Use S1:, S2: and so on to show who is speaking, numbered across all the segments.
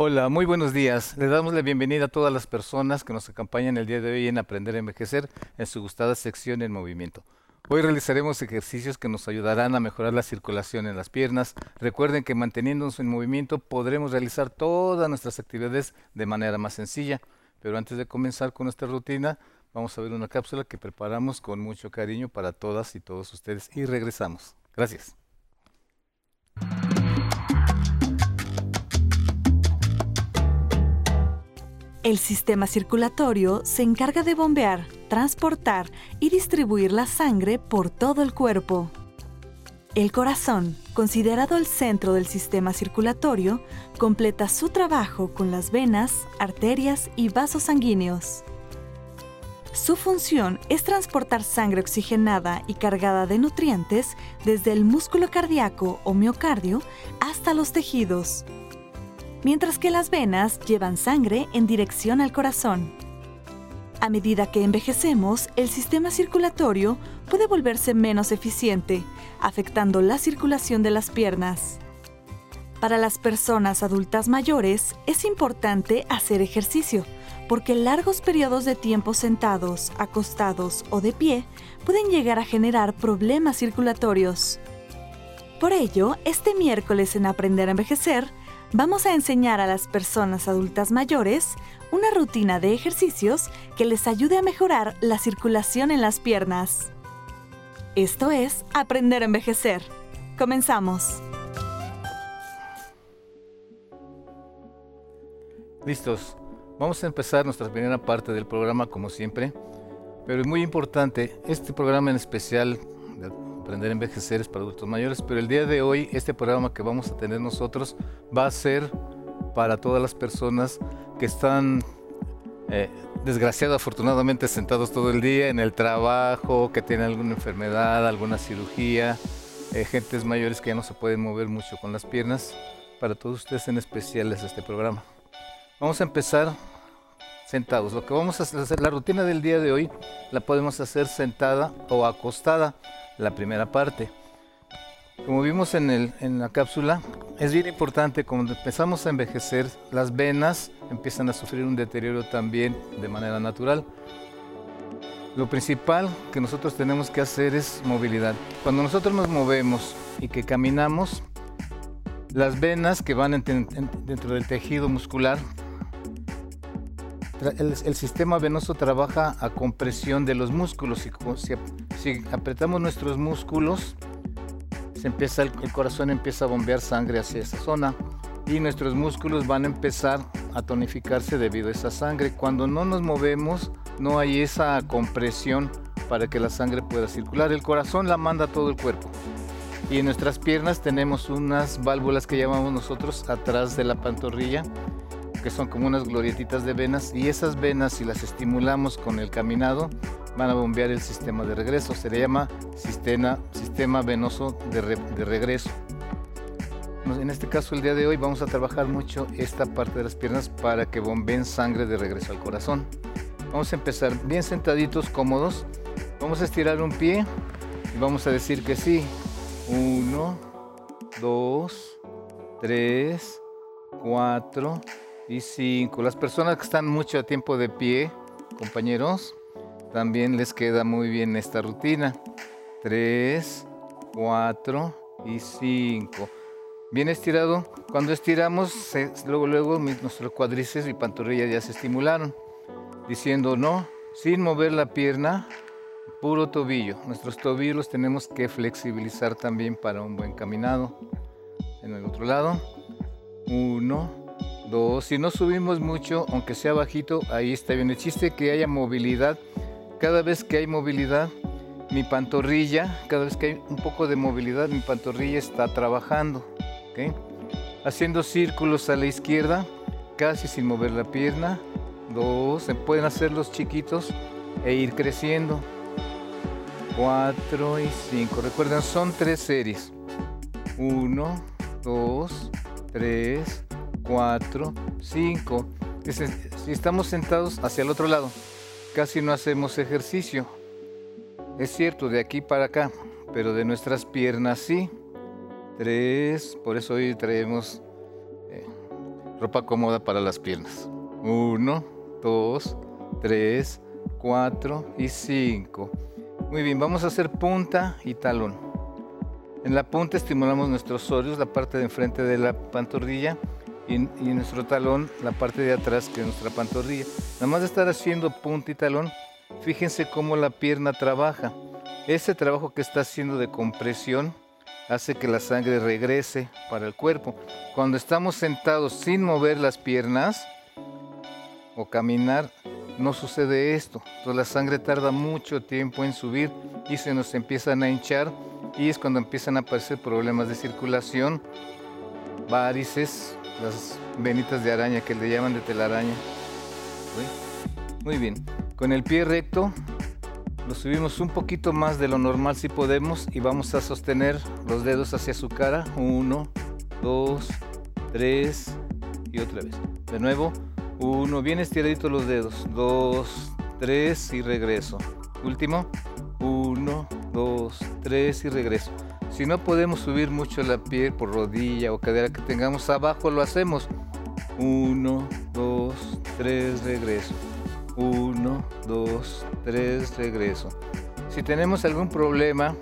S1: Hola, muy buenos días. Le damos la bienvenida a todas las personas que nos acompañan el día de hoy en Aprender a Envejecer en su gustada sección en movimiento. Hoy realizaremos ejercicios que nos ayudarán a mejorar la circulación en las piernas. Recuerden que manteniéndonos en movimiento podremos realizar todas nuestras actividades de manera más sencilla. Pero antes de comenzar con nuestra rutina, vamos a ver una cápsula que preparamos con mucho cariño para todas y todos ustedes y regresamos. Gracias.
S2: El sistema circulatorio se encarga de bombear, transportar y distribuir la sangre por todo el cuerpo. El corazón, considerado el centro del sistema circulatorio, completa su trabajo con las venas, arterias y vasos sanguíneos. Su función es transportar sangre oxigenada y cargada de nutrientes desde el músculo cardíaco o miocardio hasta los tejidos, mientras que las venas llevan sangre en dirección al corazón. A medida que envejecemos, el sistema circulatorio puede volverse menos eficiente, afectando la circulación de las piernas. Para las personas adultas mayores es importante hacer ejercicio, porque largos periodos de tiempo sentados, acostados o de pie pueden llegar a generar problemas circulatorios. Por ello, este miércoles en Aprender a Envejecer, vamos a enseñar a las personas adultas mayores una rutina de ejercicios que les ayude a mejorar la circulación en las piernas. Esto es Aprender a Envejecer. Comenzamos.
S1: Listos. Vamos a empezar nuestra primera parte del programa como siempre, pero es muy importante, este programa en especial Aprender a Envejecer es para adultos mayores, pero el día de hoy este programa que vamos a tener nosotros va a ser para todas las personas que están eh, desgraciado afortunadamente sentados todo el día en el trabajo, que tienen alguna enfermedad, alguna cirugía, eh, gentes mayores que ya no se pueden mover mucho con las piernas. Para todos ustedes en especial es este programa. Vamos a empezar sentados. Lo que vamos a hacer, la rutina del día de hoy la podemos hacer sentada o acostada la primera parte. Como vimos en, el, en la cápsula, es bien importante cuando empezamos a envejecer, las venas empiezan a sufrir un deterioro también de manera natural. Lo principal que nosotros tenemos que hacer es movilidad. Cuando nosotros nos movemos y que caminamos, las venas que van dentro del tejido muscular, el, sistema venoso trabaja a compresión de los músculos. si, si apretamos nuestros músculos, se empieza el, el, corazón empieza a bombear sangre hacia esa zona y nuestros músculos van a empezar a tonificarse debido a esa sangre. Cuando no nos movemos, no hay esa compresión para que la sangre pueda circular. El corazón la manda a todo el cuerpo. Y en nuestras piernas tenemos unas válvulas que llamamos nosotros atrás de la pantorrilla, que son como unas glorietitas de venas. Y esas venas, si las estimulamos con el caminado, van a bombear el sistema de regreso. Se le llama sistema, sistema venoso de, de regreso. En este caso, el día de hoy vamos a trabajar mucho esta parte de las piernas para que bombeen sangre de regreso al corazón. Vamos a empezar bien sentaditos, cómodos. Vamos a estirar un pie y vamos a decir que sí. Uno, dos, tres, cuatro y cinco. Las personas que están mucho tiempo de pie, compañeros, también les queda muy bien esta rutina. 3, 4 y 5. Bien estirado. Cuando estiramos, luego, luego nuestros cuádriceps y pantorrillas ya se estimularon. Diciendo no, sin mover la pierna, puro tobillo. Nuestros tobillos los tenemos que flexibilizar también para un buen caminado. En el otro lado. 1, dos. Si no subimos mucho, aunque sea bajito, ahí está bien. El chiste que haya movilidad cada vez que hay movilidad, mi pantorrilla, cada vez que hay un poco de movilidad, mi pantorrilla está trabajando. Haciendo círculos a la izquierda, casi sin mover la pierna. Dos, se pueden hacer los chiquitos e ir creciendo. Cuatro y cinco. Recuerden, son tres series. Uno, dos, tres, cuatro, cinco. Si estamos sentados hacia el otro lado, casi no hacemos ejercicio. Es cierto, de aquí para acá, pero de nuestras piernas sí. Tres, por eso hoy traemos eh, ropa cómoda para las piernas. Uno, dos, tres, cuatro y cinco. Muy bien, vamos a hacer punta y talón. En la punta estimulamos nuestros óleos, la parte de enfrente de la pantorrilla y, y nuestro talón, la parte de atrás que es nuestra pantorrilla. Nada más de estar haciendo punta y talón, fíjense cómo la pierna trabaja. Ese trabajo que está haciendo de compresión hace que la sangre regrese para el cuerpo. Cuando estamos sentados sin mover las piernas o caminar, no sucede esto. Entonces la sangre tarda mucho tiempo en subir y se nos empiezan a hinchar y es cuando empiezan a aparecer problemas de circulación, varices, las venitas de araña que le llaman de telaraña. Muy bien. Con el pie recto lo subimos un poquito más de lo normal si podemos y vamos a sostener los dedos hacia su cara. Uno, dos, tres y otra vez. De nuevo, uno, bien estiraditos los dedos. Dos, tres y regreso. Último, uno, dos, tres y regreso. Si no podemos subir mucho la piel por rodilla o cadera que tengamos abajo, lo hacemos. Uno, dos, tres, regreso. 1, 2, 3, regreso. Si tenemos algún problema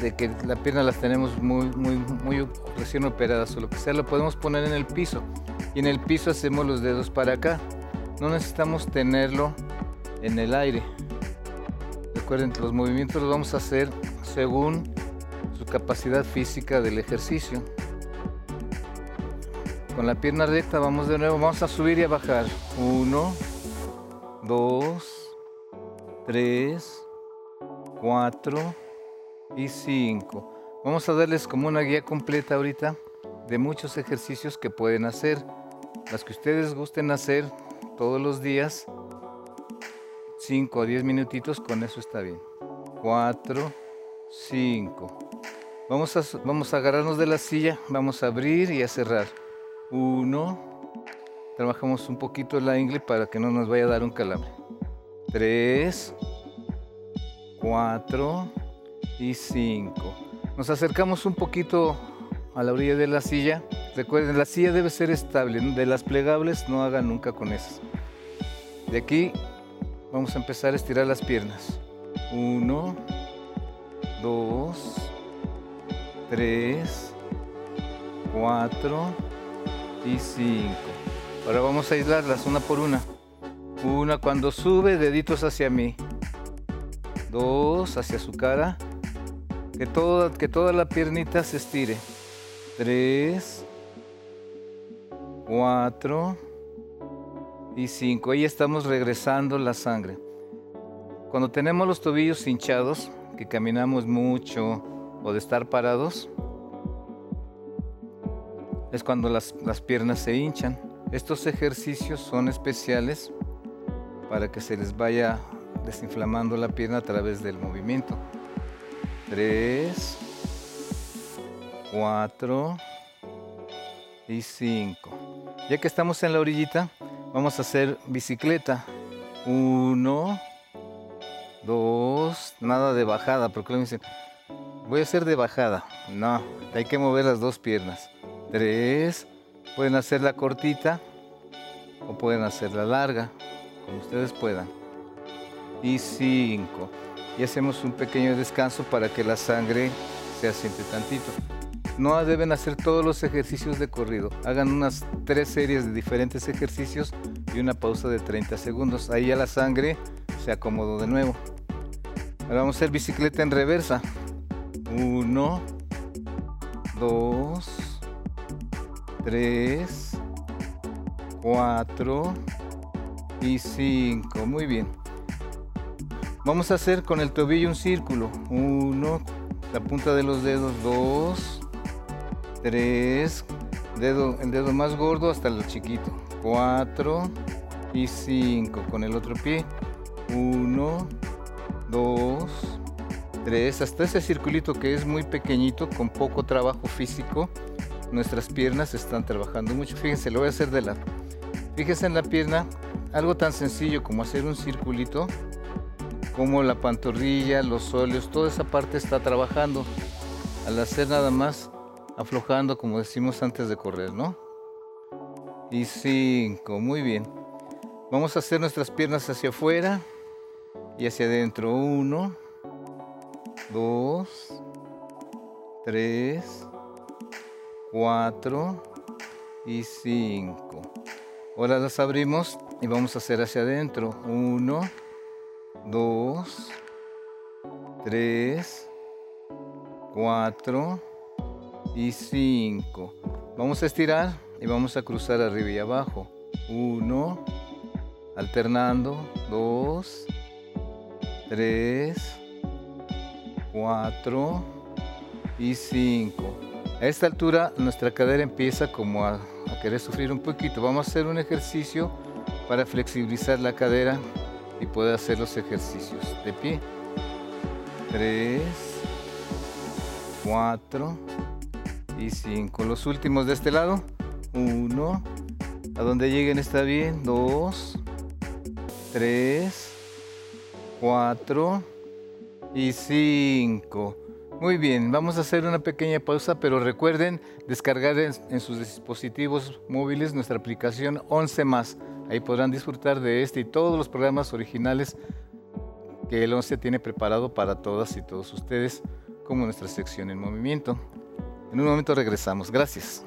S1: de que la pierna las tenemos muy, muy, muy recién operadas o lo que sea, lo podemos poner en el piso. Y en el piso hacemos los dedos para acá. No necesitamos tenerlo en el aire. Recuerden los movimientos los vamos a hacer según capacidad física del ejercicio. Con la pierna recta vamos de nuevo, vamos a subir y a bajar. 1, 2, 3, 4 y 5. Vamos a darles como una guía completa ahorita de muchos ejercicios que pueden hacer. Las que ustedes gusten hacer todos los días, 5 o 10 minutitos, con eso está bien. 4, 5. Vamos a, vamos a agarrarnos de la silla, vamos a abrir y a cerrar. 1, Trabajamos un poquito la ingle para que no nos vaya a dar un calambre. 3, 4 y 5. Nos acercamos un poquito a la orilla de la silla. Recuerden, la silla debe ser estable. De las plegables no hagan nunca con esas. De aquí vamos a empezar a estirar las piernas. 1, 2, 3, 4 y 5. Ahora vamos a aislarlas una por una. Una cuando sube, deditos hacia mí. Dos hacia su cara. Que toda, que toda la piernita se estire. Tres. Cuatro. Y cinco. Ahí estamos regresando la sangre. Cuando tenemos los tobillos hinchados, que caminamos mucho o de estar parados, es cuando las, las piernas se hinchan. Estos ejercicios son especiales para que se les vaya desinflamando la pierna a través del movimiento. 3, 4 y 5. Ya que estamos en la orillita, vamos a hacer bicicleta. 1, 2, nada de bajada, porque me dicen, voy a hacer de bajada. No, hay que mover las dos piernas. 3, Pueden hacerla cortita o pueden hacerla larga, como ustedes puedan. Y cinco. Y hacemos un pequeño descanso para que la sangre se asiente tantito. No deben hacer todos los ejercicios de corrido. Hagan unas tres series de diferentes ejercicios y una pausa de 30 segundos. Ahí ya la sangre se acomodó de nuevo. Ahora vamos a hacer bicicleta en reversa. Uno, dos, 3, 4 y 5. Muy bien. Vamos a hacer con el tobillo un círculo. 1, la punta de los dedos, 2, 3, dedo, el dedo más gordo hasta el chiquito. 4 y 5 con el otro pie. 1, 2, 3, hasta ese circulito que es muy pequeñito con poco trabajo físico nuestras piernas están trabajando mucho. Fíjense, lo voy a hacer de lado. Fíjense en la pierna, algo tan sencillo como hacer un circulito, como la pantorrilla, los óleos, toda esa parte está trabajando. Al hacer nada más aflojando, como decimos antes de correr, ¿no? y 5. Muy bien. Vamos a hacer nuestras piernas hacia afuera y hacia adentro. 1, 2, 3, 4 y 5. Ahora las abrimos y vamos a hacer hacia adentro. 1, 2, 3, 4 y 5. Vamos a estirar y vamos a cruzar arriba y abajo. 1, alternando. 2, 3, 4 y 5. A esta altura nuestra cadera empieza como a, a, querer sufrir un poquito. Vamos a hacer un ejercicio para flexibilizar la cadera y poder hacer los ejercicios de pie. 3, 4 y 5. Los últimos de este lado. 1. A donde lleguen está bien. 2, 3, 4 y 5. Muy bien, vamos a hacer una pequeña pausa, pero recuerden descargar en, sus dispositivos móviles nuestra aplicación 11 más. Ahí podrán disfrutar de este y todos los programas originales que el 11 tiene preparado para todas y todos ustedes, como nuestra sección en movimiento. En un momento regresamos. Gracias.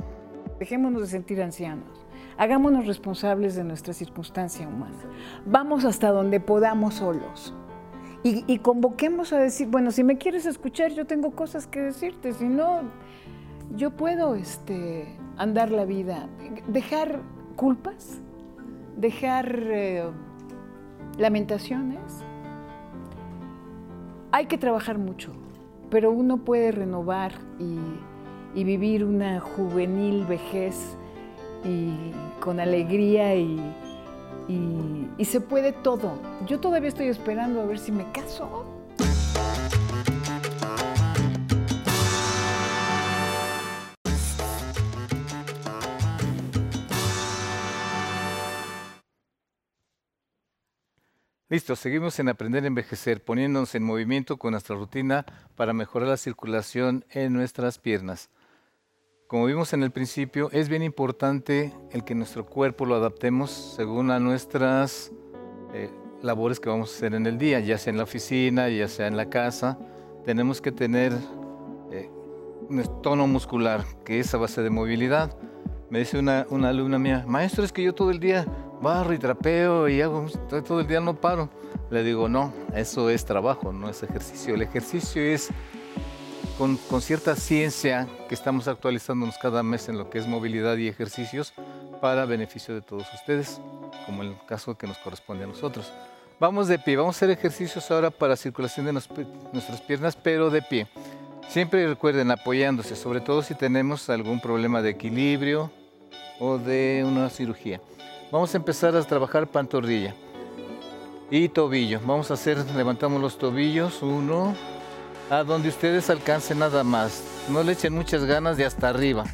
S3: Dejémonos de sentir ancianos. Hagámonos responsables de nuestra circunstancia humana. Vamos hasta donde podamos solos. Y, convoquemos a decir, bueno, si me quieres escuchar, yo tengo cosas que decirte, si no, yo puedo este, andar la vida, dejar culpas, dejar eh, lamentaciones. Hay que trabajar mucho, pero uno puede renovar y, y vivir una juvenil vejez y con alegría y, y, se puede todo. Yo todavía estoy esperando a ver si me caso.
S1: Listo, seguimos en Aprender a Envejecer, poniéndonos en movimiento con nuestra rutina para mejorar la circulación en nuestras piernas. Como vimos en el principio, es bien importante el que nuestro cuerpo lo adaptemos según a nuestras eh, labores que vamos a hacer en el día, ya sea en la oficina, ya sea en la casa. Tenemos que tener eh, un tono muscular, que es a base de movilidad. Me dice una, una alumna mía, maestro, es que yo todo el día barro y trapeo y hago, todo el día no paro. Le digo, no, eso es trabajo, no es ejercicio. El ejercicio es con, cierta ciencia que estamos actualizándonos cada mes en lo que es movilidad y ejercicios para beneficio de todos ustedes, como el caso que nos corresponde a nosotros. Vamos de pie, vamos a hacer ejercicios ahora para circulación de nuestras piernas, pero de pie. Siempre recuerden apoyándose, sobre todo si tenemos algún problema de equilibrio o de una cirugía. Vamos a empezar a trabajar pantorrilla y tobillo. Vamos a hacer, levantamos los tobillos, uno, a donde ustedes alcancen nada más. No le echen muchas ganas de hasta arriba.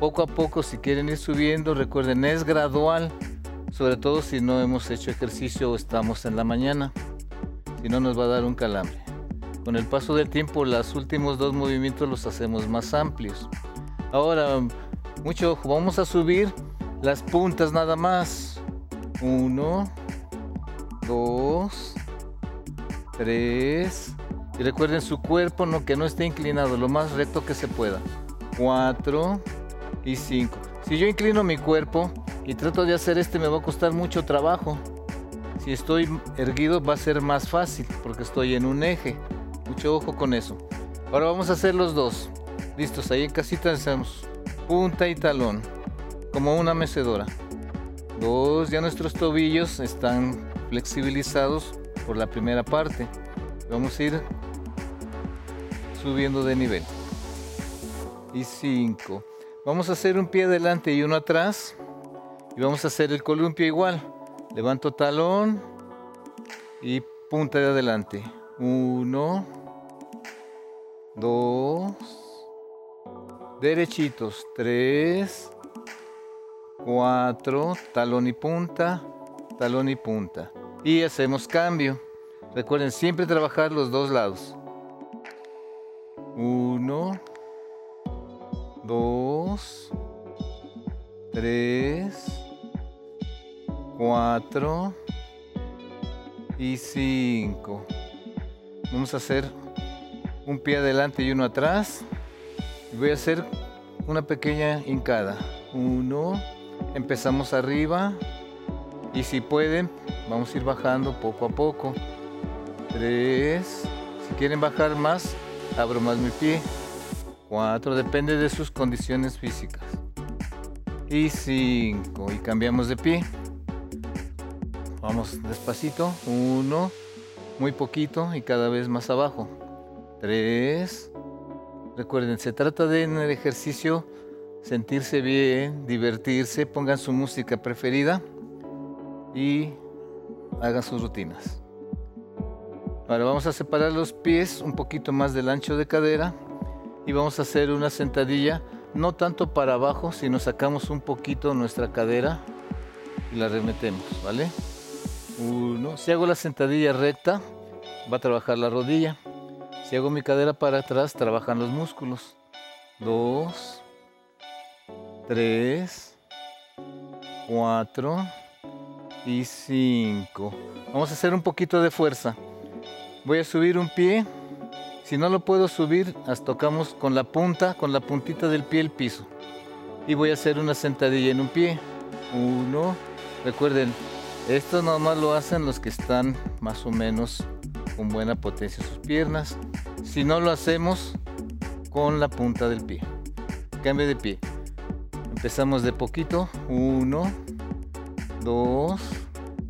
S1: Poco a poco, si quieren ir subiendo, recuerden, es gradual, sobre todo si no hemos hecho ejercicio o estamos en la mañana. Si no, nos va a dar un calambre. Con el paso del tiempo, los últimos dos movimientos los hacemos más amplios. Ahora, mucho ojo, vamos a subir las puntas nada más. Uno, dos, tres. Y recuerden su cuerpo no, que no esté inclinado, lo más recto que se pueda. Cuatro y cinco. Si yo inclino mi cuerpo y trato de hacer este, me va a costar mucho trabajo. Si estoy erguido va a ser más fácil porque estoy en un eje. Mucho ojo con eso. Ahora vamos a hacer los dos. Listos, ahí en casita hacemos punta y talón, como una mecedora. Dos, ya nuestros tobillos están flexibilizados por la primera parte. Vamos a ir subiendo de nivel. Y cinco. Vamos a hacer un pie adelante y uno atrás. Y vamos a hacer el columpio igual. Levanto talón y punta de adelante. Uno, dos, derechitos, tres, cuatro, talón y punta, talón y punta. Y hacemos cambio. Recuerden siempre trabajar los dos lados. Uno, dos, tres, cuatro y cinco. Vamos a hacer un pie adelante y uno atrás. Voy a hacer una pequeña hincada. Uno, empezamos arriba y si pueden, vamos a ir bajando poco a poco. Tres, si quieren bajar más, abro más mi pie. Cuatro, depende de sus condiciones físicas. Y cinco, y cambiamos de pie. Vamos despacito. Uno, muy poquito y cada vez más abajo. Tres. Recuerden, se trata de en el ejercicio sentirse bien, divertirse, pongan su música preferida y hagan sus rutinas. Ahora vamos a separar los pies un poquito más del ancho de cadera y vamos a hacer una sentadilla, no tanto para abajo, sino sacamos un poquito nuestra cadera y la remetemos, ¿vale? Uno. Si hago la sentadilla recta, va a trabajar la rodilla. Si hago mi cadera para atrás, trabajan los músculos. Dos. Tres. Cuatro. Y cinco. Vamos a hacer un poquito de fuerza. Voy a subir un pie. Si no lo puedo subir, las tocamos con la punta, con la puntita del pie el piso. Y voy a hacer una sentadilla en un pie. Uno. Recuerden, esto nomás lo hacen los que están más o menos con buena potencia en sus piernas. Si no lo hacemos con la punta del pie. Cambio de pie. Empezamos de poquito. Uno, dos,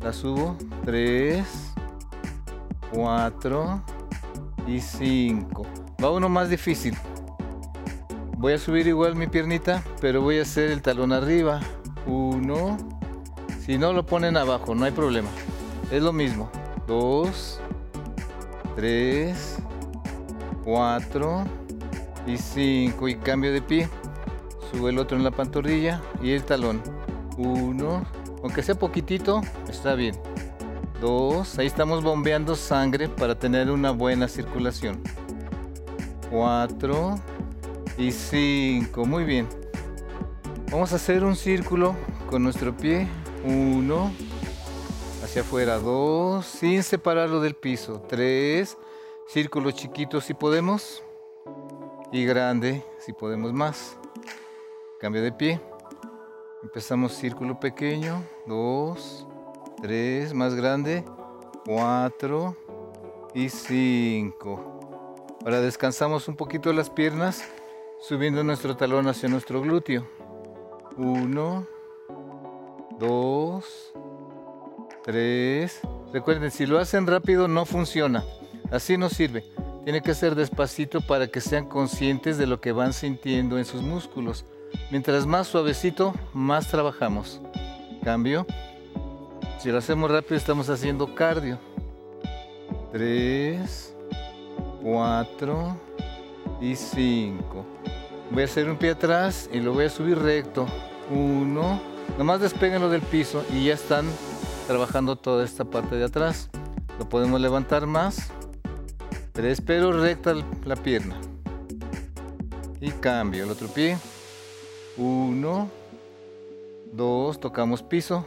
S1: la subo. Tres, cuatro y cinco. Va uno más difícil. Voy a subir igual mi piernita, pero voy a hacer el talón arriba. Uno, si no lo ponen abajo, no hay problema. Es lo mismo. Dos, tres, cuatro y cinco. Y cambio de pie. Subo el otro en la pantorrilla y el talón. Uno, aunque sea poquitito, está bien. Dos, ahí estamos bombeando sangre para tener una buena circulación. Cuatro y cinco. Muy bien. Vamos a hacer un círculo con nuestro pie uno, hacia afuera, dos, sin separarlo del piso, tres, círculo chiquito si podemos, y grande si podemos más. Cambio de pie. Empezamos círculo pequeño, dos, tres, más grande, cuatro y cinco. Ahora descansamos un poquito las piernas, subiendo nuestro talón hacia nuestro glúteo. Uno, dos, tres. Recuerden, si lo hacen rápido no funciona. Así no sirve. Tiene que ser despacito para que sean conscientes de lo que van sintiendo en sus músculos. Mientras más suavecito, más trabajamos. Cambio. Si lo hacemos rápido, estamos haciendo cardio. Tres, cuatro y cinco. Voy a hacer un pie atrás y lo voy a subir recto. Uno, Nomás despeguenlo del piso y ya están trabajando toda esta parte de atrás. Lo podemos levantar más. Tres, pero recta la pierna. Y cambio el otro pie. Uno, dos, tocamos piso.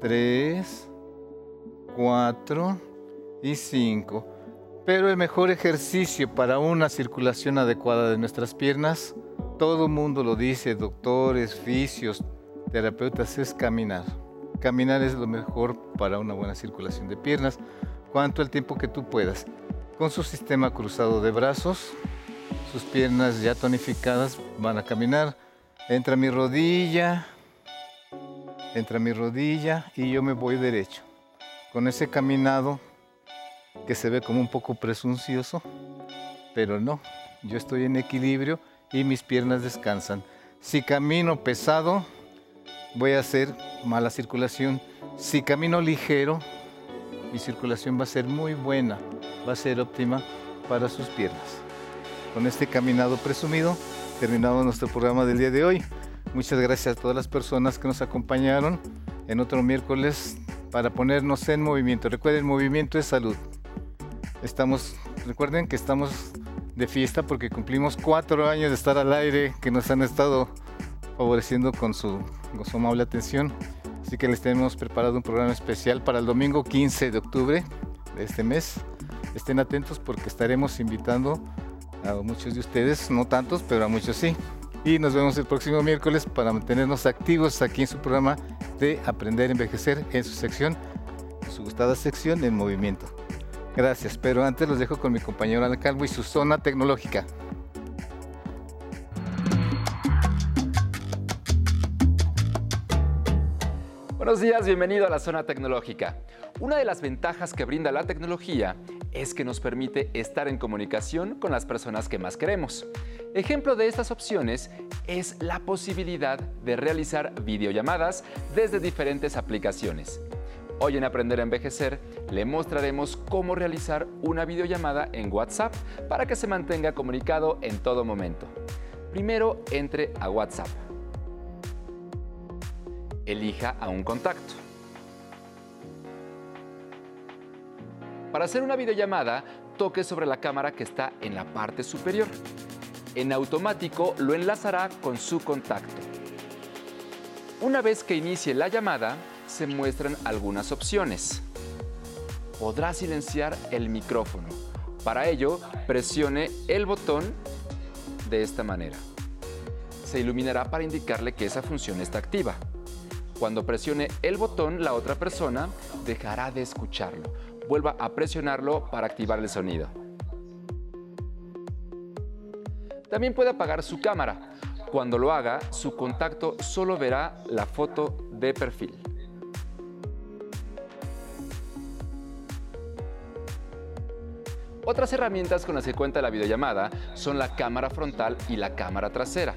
S1: Tres, cuatro y cinco. Pero el mejor ejercicio para una circulación adecuada de nuestras piernas, todo mundo lo dice, doctores, fisios, terapeutas es caminar. Caminar es lo mejor para una buena circulación de piernas, cuanto el tiempo que tú puedas. Con su sistema cruzado de brazos, sus piernas ya tonificadas van a caminar. Entra mi rodilla, entra mi rodilla y yo me voy derecho. Con ese caminado que se ve como un poco presuncioso, pero no, yo estoy en equilibrio y mis piernas descansan. Si camino pesado, voy a hacer mala circulación. Si camino ligero, mi circulación va a ser muy buena, va a ser óptima para sus piernas. Con este caminado presumido, terminamos nuestro programa del día de hoy. Muchas gracias a todas las personas que nos acompañaron en otro miércoles para ponernos en movimiento. Recuerden, movimiento es salud. Estamos, recuerden que estamos de fiesta porque cumplimos cuatro años de estar al aire, que nos han estado favoreciendo con su, con su amable atención. Así que les tenemos preparado un programa especial para el domingo 15 de octubre de este mes. Estén atentos porque estaremos invitando a muchos de ustedes, no tantos, pero a muchos sí. Y nos vemos el próximo miércoles para mantenernos activos aquí en su programa de Aprender a Envejecer en su sección, su gustada sección en movimiento. Gracias, pero antes los dejo con mi compañero Ana y su zona tecnológica.
S4: Buenos días, bienvenido a la zona tecnológica. Una de las ventajas que brinda la tecnología es que nos permite estar en comunicación con las personas que más queremos. Ejemplo de estas opciones es la posibilidad de realizar videollamadas desde diferentes aplicaciones. Hoy en Aprender a Envejecer le mostraremos cómo realizar una videollamada en WhatsApp para que se mantenga comunicado en todo momento. Primero entre a WhatsApp. Elija a un contacto. Para hacer una videollamada, toque sobre la cámara que está en la parte superior. En automático lo enlazará con su contacto. Una vez que inicie la llamada, se muestran algunas opciones. Podrá silenciar el micrófono. Para ello, presione el botón de esta manera. Se iluminará para indicarle que esa función está activa. Cuando presione el botón, la otra persona dejará de escucharlo vuelva a presionarlo para activar el sonido. También puede apagar su cámara. Cuando lo haga, su contacto solo verá la foto de perfil. Otras herramientas con las que cuenta la videollamada son la cámara frontal y la cámara trasera.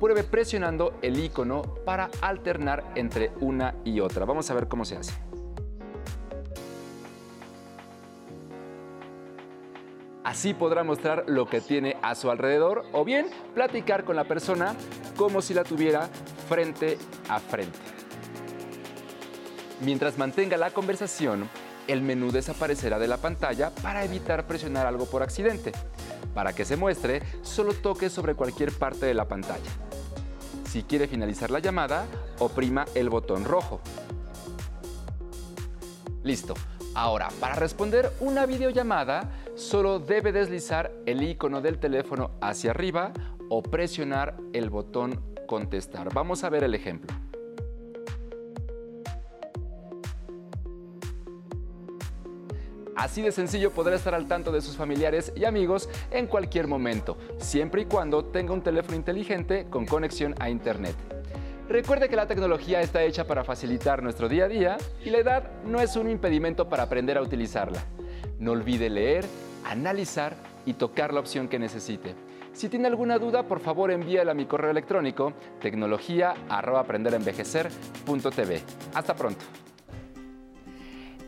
S4: Pruebe presionando el icono para alternar entre una y otra. Vamos a ver cómo se hace. Así podrá mostrar lo que tiene a su alrededor o bien platicar con la persona como si la tuviera frente a frente. Mientras mantenga la conversación, el menú desaparecerá de la pantalla para evitar presionar algo por accidente. Para que se muestre, solo toque sobre cualquier parte de la pantalla. Si quiere finalizar la llamada, oprima el botón rojo. Listo. Ahora, para responder una videollamada, solo debe deslizar el icono del teléfono hacia arriba o presionar el botón contestar. Vamos a ver el ejemplo. Así de sencillo podrá estar al tanto de sus familiares y amigos en cualquier momento, siempre y cuando tenga un teléfono inteligente con conexión a Internet. Recuerde que la tecnología está hecha para facilitar nuestro día a día y la edad no es un impedimento para aprender a utilizarla. No olvide leer, analizar y tocar la opción que necesite. Si tiene alguna duda, por favor envíela a mi correo electrónico tecnología@aprenderenvejecer.tv. Hasta pronto.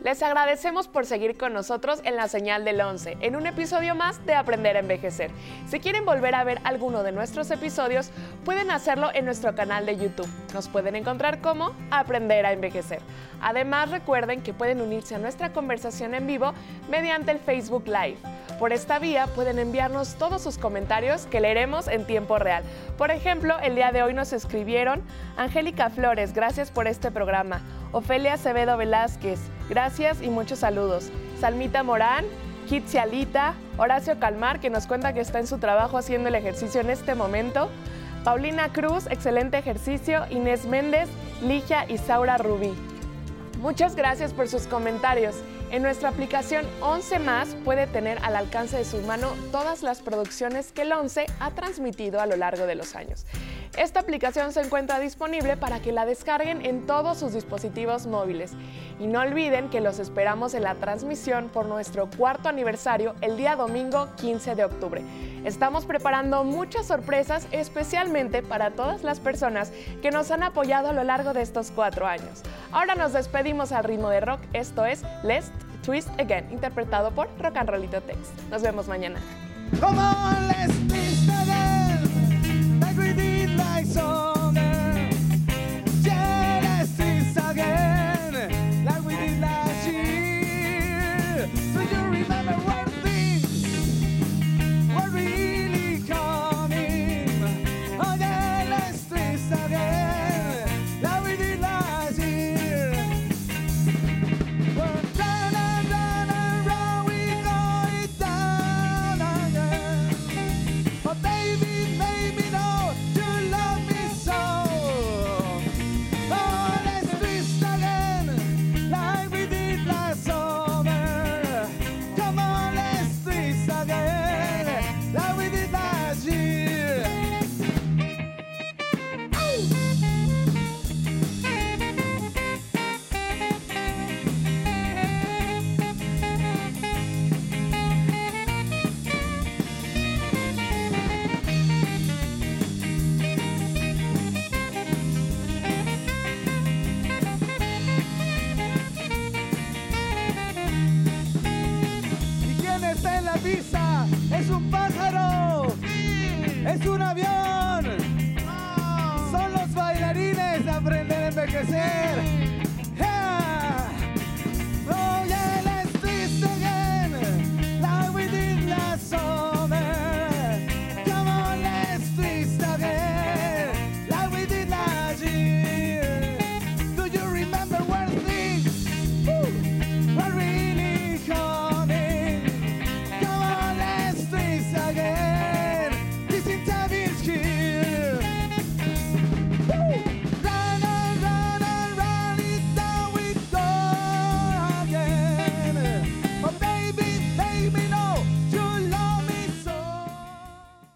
S5: Les agradecemos por seguir con nosotros en la señal del 11, en un episodio más de Aprender a Envejecer. Si quieren volver a ver alguno de nuestros episodios, pueden hacerlo en nuestro canal de YouTube. Nos pueden encontrar como Aprender a Envejecer. Además, recuerden que pueden unirse a nuestra conversación en vivo mediante el Facebook Live. Por esta vía pueden enviarnos todos sus comentarios que leeremos en tiempo real. Por ejemplo, el día de hoy nos escribieron Angélica Flores, gracias por este programa. Ofelia Acevedo Velázquez, gracias y muchos saludos. Salmita Morán, Alita, Horacio Calmar, que nos cuenta que está en su trabajo haciendo el ejercicio en este momento. Paulina Cruz, excelente ejercicio. Inés Méndez, Ligia y Saura Rubí. Muchas gracias por sus comentarios. En nuestra aplicación 11 más puede tener al alcance de su mano todas las producciones que el 11 ha transmitido a lo largo de los años. Esta aplicación se encuentra disponible para que la descarguen en todos sus dispositivos móviles. Y no olviden que los esperamos en la transmisión por nuestro cuarto aniversario el día domingo 15 de octubre. Estamos preparando muchas sorpresas especialmente para todas las personas que nos han apoyado a lo largo de estos cuatro años. Ahora nos despedimos al ritmo de rock, esto es Let's Twist Again, interpretado por Rock and Rollito Tex. Nos vemos mañana.
S6: song. es un avión.